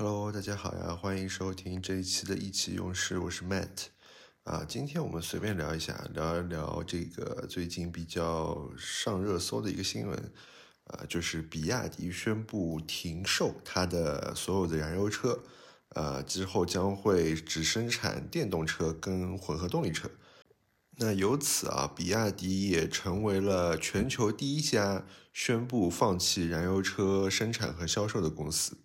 Hello，大家好呀，欢迎收听这一期的意气用事，我是 Matt 啊。今天我们随便聊一下，聊一聊这个最近比较上热搜的一个新闻，啊，就是比亚迪宣布停售它的所有的燃油车，呃，之后将会只生产电动车跟混合动力车。那由此啊，比亚迪也成为了全球第一家宣布放弃燃油车生产和销售的公司。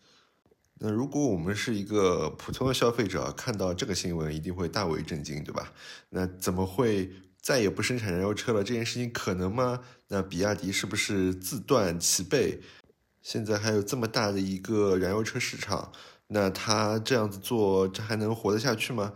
那如果我们是一个普通的消费者，看到这个新闻一定会大为震惊，对吧？那怎么会再也不生产燃油车了？这件事情可能吗？那比亚迪是不是自断其背？现在还有这么大的一个燃油车市场，那他这样子做，这还能活得下去吗？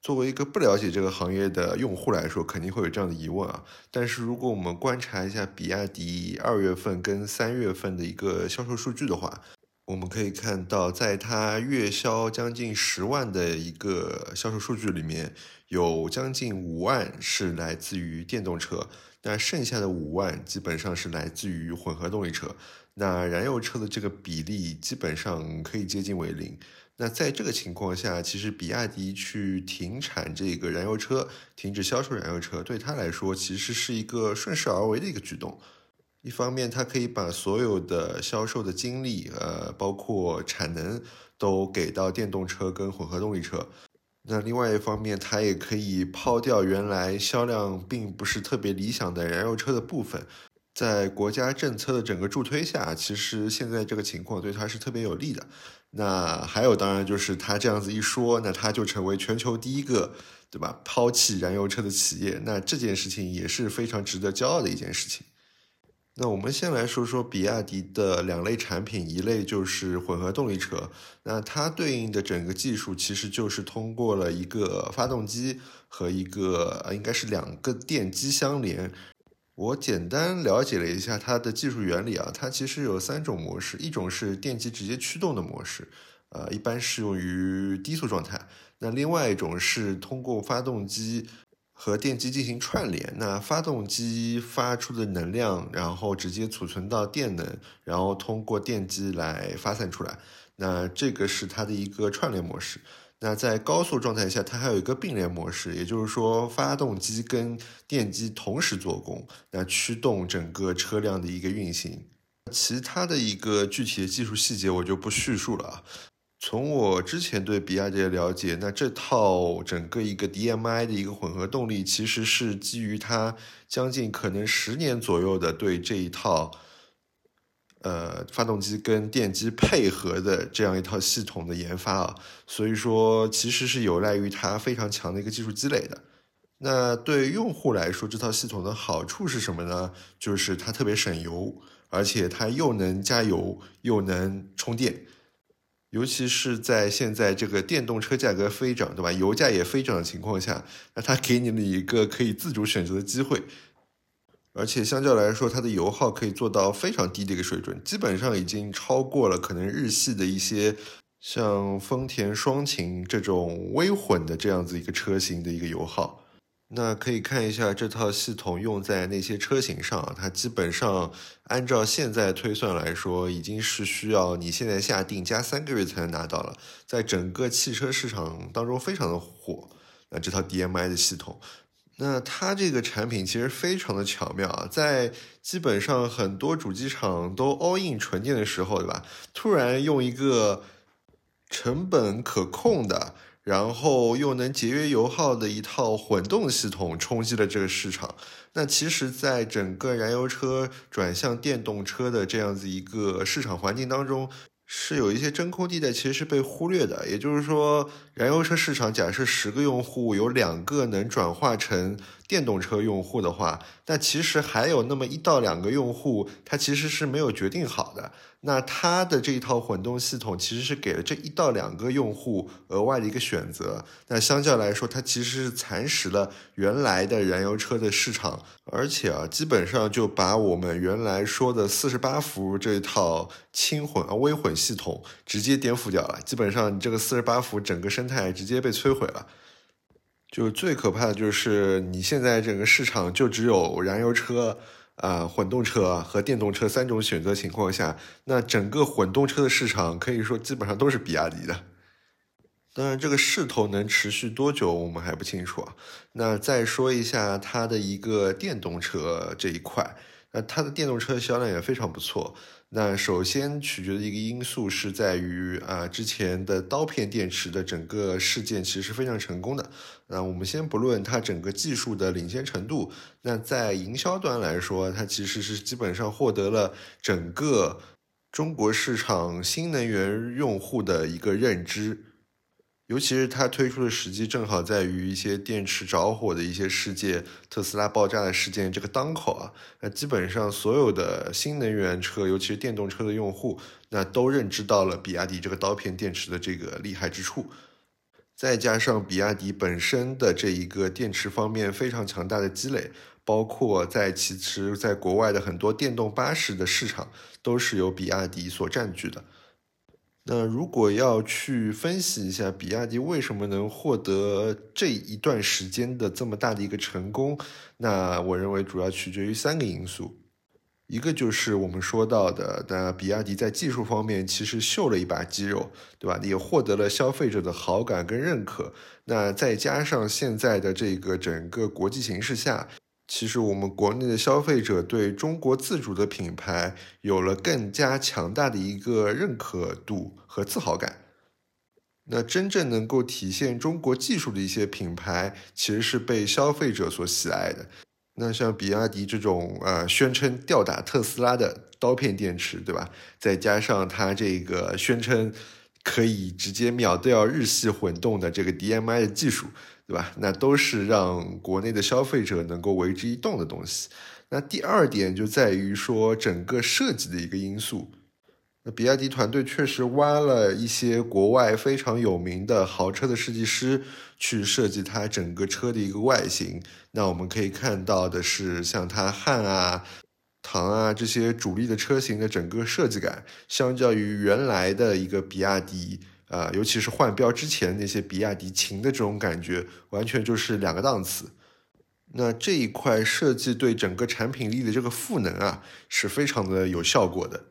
作为一个不了解这个行业的用户来说，肯定会有这样的疑问啊。但是如果我们观察一下比亚迪二月份跟三月份的一个销售数据的话，我们可以看到，在它月销将近十万的一个销售数据里面，有将近五万是来自于电动车，那剩下的五万基本上是来自于混合动力车。那燃油车的这个比例基本上可以接近为零。那在这个情况下，其实比亚迪去停产这个燃油车，停止销售燃油车，对他来说其实是一个顺势而为的一个举动。一方面，它可以把所有的销售的精力，呃，包括产能，都给到电动车跟混合动力车。那另外一方面，它也可以抛掉原来销量并不是特别理想的燃油车的部分。在国家政策的整个助推下，其实现在这个情况对它是特别有利的。那还有，当然就是它这样子一说，那它就成为全球第一个，对吧？抛弃燃油车的企业，那这件事情也是非常值得骄傲的一件事情。那我们先来说说比亚迪的两类产品，一类就是混合动力车，那它对应的整个技术其实就是通过了一个发动机和一个应该是两个电机相连。我简单了解了一下它的技术原理啊，它其实有三种模式，一种是电机直接驱动的模式，呃，一般适用于低速状态；那另外一种是通过发动机。和电机进行串联，那发动机发出的能量，然后直接储存到电能，然后通过电机来发散出来。那这个是它的一个串联模式。那在高速状态下，它还有一个并联模式，也就是说，发动机跟电机同时做功，那驱动整个车辆的一个运行。其他的一个具体的技术细节我就不叙述了啊。从我之前对比亚迪的了解，那这套整个一个 DMI 的一个混合动力，其实是基于它将近可能十年左右的对这一套，呃，发动机跟电机配合的这样一套系统的研发啊，所以说其实是有赖于它非常强的一个技术积累的。那对用户来说，这套系统的好处是什么呢？就是它特别省油，而且它又能加油又能充电。尤其是在现在这个电动车价格飞涨，对吧？油价也飞涨的情况下，那它给你了一个可以自主选择的机会，而且相较来说，它的油耗可以做到非常低的一个水准，基本上已经超过了可能日系的一些像丰田双擎这种微混的这样子一个车型的一个油耗。那可以看一下这套系统用在那些车型上，它基本上按照现在推算来说，已经是需要你现在下定加三个月才能拿到了。在整个汽车市场当中非常的火。那这套 DMI 的系统，那它这个产品其实非常的巧妙啊，在基本上很多主机厂都 all in 纯电的时候，对吧？突然用一个成本可控的。然后又能节约油耗的一套混动系统冲击了这个市场。那其实，在整个燃油车转向电动车的这样子一个市场环境当中，是有一些真空地带，其实是被忽略的。也就是说，燃油车市场假设十个用户有两个能转化成电动车用户的话，那其实还有那么一到两个用户，他其实是没有决定好的。那它的这一套混动系统其实是给了这一到两个用户额外的一个选择。那相较来说，它其实是蚕食了原来的燃油车的市场，而且啊，基本上就把我们原来说的四十八伏这一套轻混啊微混系统直接颠覆掉了。基本上，你这个四十八伏整个生态直接被摧毁了。就最可怕的就是你现在整个市场就只有燃油车。啊混动车和电动车三种选择情况下，那整个混动车的市场可以说基本上都是比亚迪的。当然，这个势头能持续多久，我们还不清楚啊。那再说一下它的一个电动车这一块，那它的电动车销量也非常不错。那首先取决的一个因素是在于啊，之前的刀片电池的整个事件其实是非常成功的。那我们先不论它整个技术的领先程度，那在营销端来说，它其实是基本上获得了整个中国市场新能源用户的一个认知。尤其是它推出的时机正好在于一些电池着火的一些事件，特斯拉爆炸的事件这个当口啊，那基本上所有的新能源车，尤其是电动车的用户，那都认知到了比亚迪这个刀片电池的这个厉害之处，再加上比亚迪本身的这一个电池方面非常强大的积累，包括在其实在国外的很多电动巴士的市场都是由比亚迪所占据的。那如果要去分析一下比亚迪为什么能获得这一段时间的这么大的一个成功，那我认为主要取决于三个因素，一个就是我们说到的，那比亚迪在技术方面其实秀了一把肌肉，对吧？也获得了消费者的好感跟认可。那再加上现在的这个整个国际形势下。其实我们国内的消费者对中国自主的品牌有了更加强大的一个认可度和自豪感。那真正能够体现中国技术的一些品牌，其实是被消费者所喜爱的。那像比亚迪这种呃宣称吊打特斯拉的刀片电池，对吧？再加上它这个宣称可以直接秒掉日系混动的这个 DMI 的技术。对吧？那都是让国内的消费者能够为之一动的东西。那第二点就在于说整个设计的一个因素。那比亚迪团队确实挖了一些国外非常有名的豪车的设计师去设计它整个车的一个外形。那我们可以看到的是，像它汉啊、唐啊这些主力的车型的整个设计感，相较于原来的一个比亚迪。啊，尤其是换标之前那些比亚迪秦的这种感觉，完全就是两个档次。那这一块设计对整个产品力的这个赋能啊，是非常的有效果的。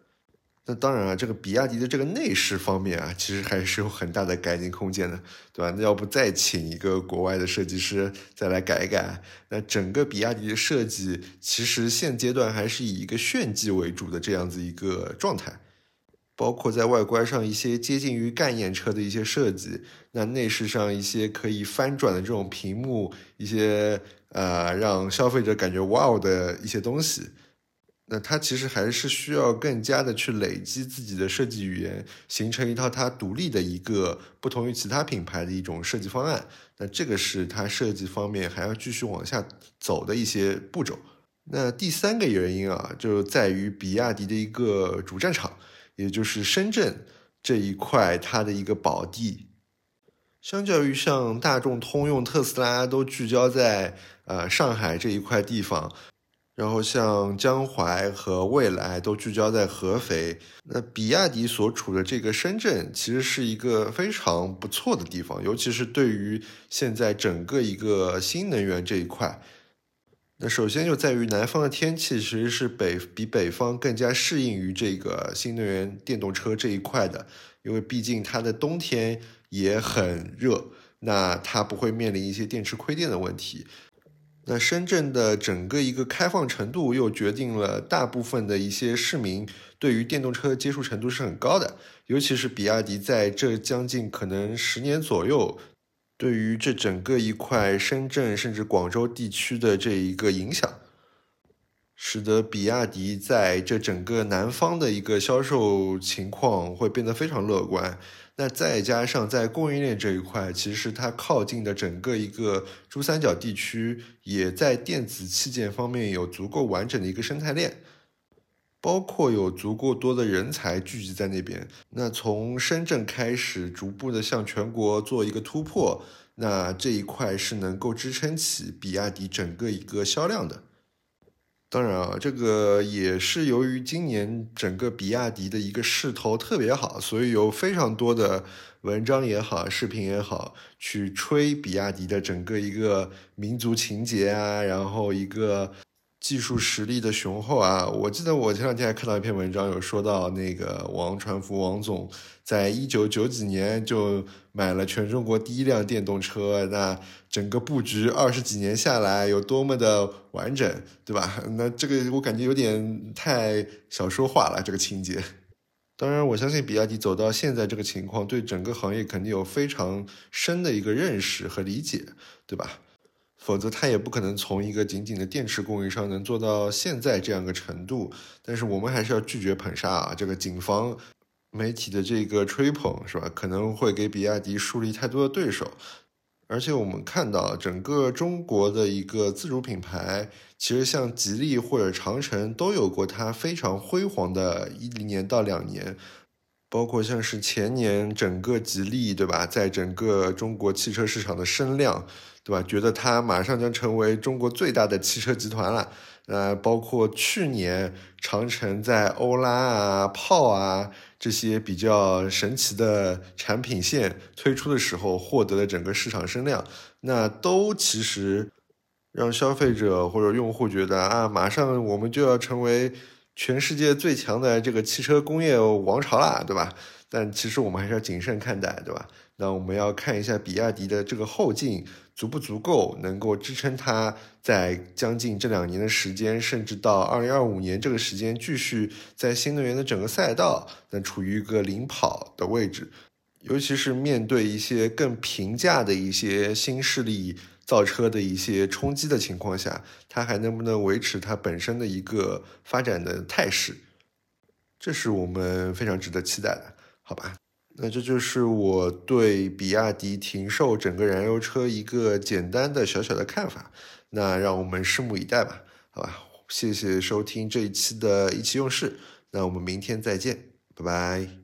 那当然啊，这个比亚迪的这个内饰方面啊，其实还是有很大的改进空间的，对吧？那要不再请一个国外的设计师再来改一改？那整个比亚迪的设计，其实现阶段还是以一个炫技为主的这样子一个状态。包括在外观上一些接近于概念车的一些设计，那内饰上一些可以翻转的这种屏幕，一些呃让消费者感觉哇哦的一些东西，那它其实还是需要更加的去累积自己的设计语言，形成一套它独立的一个不同于其他品牌的一种设计方案。那这个是它设计方面还要继续往下走的一些步骤。那第三个原因啊，就在于比亚迪的一个主战场。也就是深圳这一块，它的一个宝地，相较于像大众、通用、特斯拉都聚焦在呃上海这一块地方，然后像江淮和蔚来都聚焦在合肥，那比亚迪所处的这个深圳，其实是一个非常不错的地方，尤其是对于现在整个一个新能源这一块。那首先就在于南方的天气其实是北比北方更加适应于这个新能源电动车这一块的，因为毕竟它的冬天也很热，那它不会面临一些电池亏电的问题。那深圳的整个一个开放程度又决定了大部分的一些市民对于电动车接触程度是很高的，尤其是比亚迪在这将近可能十年左右。对于这整个一块深圳甚至广州地区的这一个影响，使得比亚迪在这整个南方的一个销售情况会变得非常乐观。那再加上在供应链这一块，其实它靠近的整个一个珠三角地区，也在电子器件方面有足够完整的一个生态链。包括有足够多的人才聚集在那边，那从深圳开始逐步的向全国做一个突破，那这一块是能够支撑起比亚迪整个一个销量的。当然啊，这个也是由于今年整个比亚迪的一个势头特别好，所以有非常多的文章也好，视频也好，去吹比亚迪的整个一个民族情节啊，然后一个。技术实力的雄厚啊！我记得我前两天还看到一篇文章，有说到那个王传福王总，在一九九几年就买了全中国第一辆电动车，那整个布局二十几年下来有多么的完整，对吧？那这个我感觉有点太小说化了，这个情节。当然，我相信比亚迪走到现在这个情况，对整个行业肯定有非常深的一个认识和理解，对吧？否则，它也不可能从一个仅仅的电池供应商能做到现在这样一个程度。但是，我们还是要拒绝捧杀啊！这个警方媒体的这个吹捧，是吧？可能会给比亚迪树立太多的对手。而且，我们看到整个中国的一个自主品牌，其实像吉利或者长城都有过它非常辉煌的一零年到两年。包括像是前年整个吉利，对吧？在整个中国汽车市场的声量。对吧？觉得它马上将成为中国最大的汽车集团了。呃，包括去年长城在欧拉啊、炮啊这些比较神奇的产品线推出的时候，获得了整个市场声量，那都其实让消费者或者用户觉得啊，马上我们就要成为全世界最强的这个汽车工业王朝啦，对吧？但其实我们还是要谨慎看待，对吧？那我们要看一下比亚迪的这个后劲。足不足够能够支撑它在将近这两年的时间，甚至到二零二五年这个时间，继续在新能源的整个赛道，那处于一个领跑的位置。尤其是面对一些更平价的一些新势力造车的一些冲击的情况下，它还能不能维持它本身的一个发展的态势？这是我们非常值得期待的，好吧？那这就是我对比亚迪停售整个燃油车一个简单的小小的看法。那让我们拭目以待吧，好吧？谢谢收听这一期的意气用事，那我们明天再见，拜拜。